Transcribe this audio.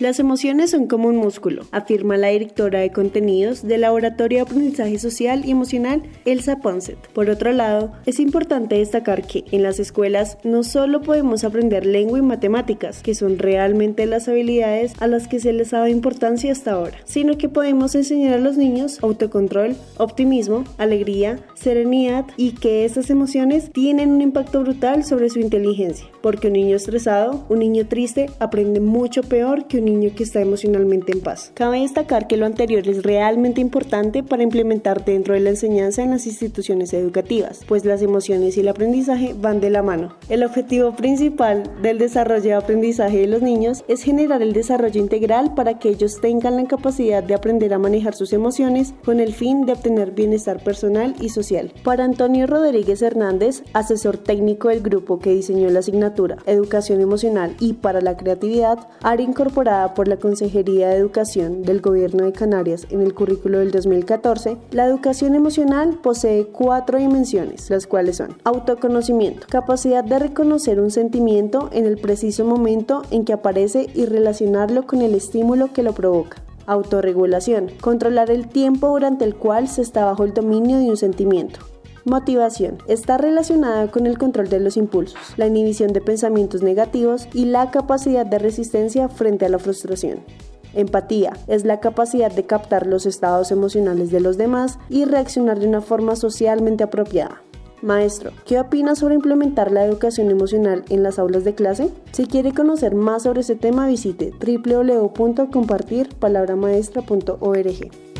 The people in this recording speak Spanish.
Las emociones son como un músculo, afirma la directora de contenidos del Laboratorio de Aprendizaje Social y Emocional, Elsa Ponset. Por otro lado, es importante destacar que en las escuelas no solo podemos aprender lengua y matemáticas, que son realmente las habilidades a las que se les ha dado importancia hasta ahora, sino que podemos enseñar a los niños autocontrol, optimismo, alegría, serenidad y que estas emociones tienen un impacto brutal sobre su inteligencia, porque un niño estresado, un niño triste, aprende mucho peor que un niño que está emocionalmente en paz. Cabe destacar que lo anterior es realmente importante para implementar dentro de la enseñanza en las instituciones educativas, pues las emociones y el aprendizaje van de la mano. El objetivo principal del desarrollo de aprendizaje de los niños es generar el desarrollo integral para que ellos tengan la capacidad de aprender a manejar sus emociones con el fin de obtener bienestar personal y social. Para Antonio Rodríguez Hernández, asesor técnico del grupo que diseñó la asignatura Educación Emocional y para la Creatividad, área incorporada por la Consejería de Educación del Gobierno de Canarias en el currículo del 2014, la educación emocional posee cuatro dimensiones, las cuales son autoconocimiento, capacidad de reconocer un sentimiento en el preciso momento en que aparece y relacionarlo con el estímulo que lo provoca. Autorregulación, controlar el tiempo durante el cual se está bajo el dominio de un sentimiento. Motivación. Está relacionada con el control de los impulsos, la inhibición de pensamientos negativos y la capacidad de resistencia frente a la frustración. Empatía es la capacidad de captar los estados emocionales de los demás y reaccionar de una forma socialmente apropiada. Maestro, ¿qué opina sobre implementar la educación emocional en las aulas de clase? Si quiere conocer más sobre ese tema, visite www.compartirpalabramaestra.org.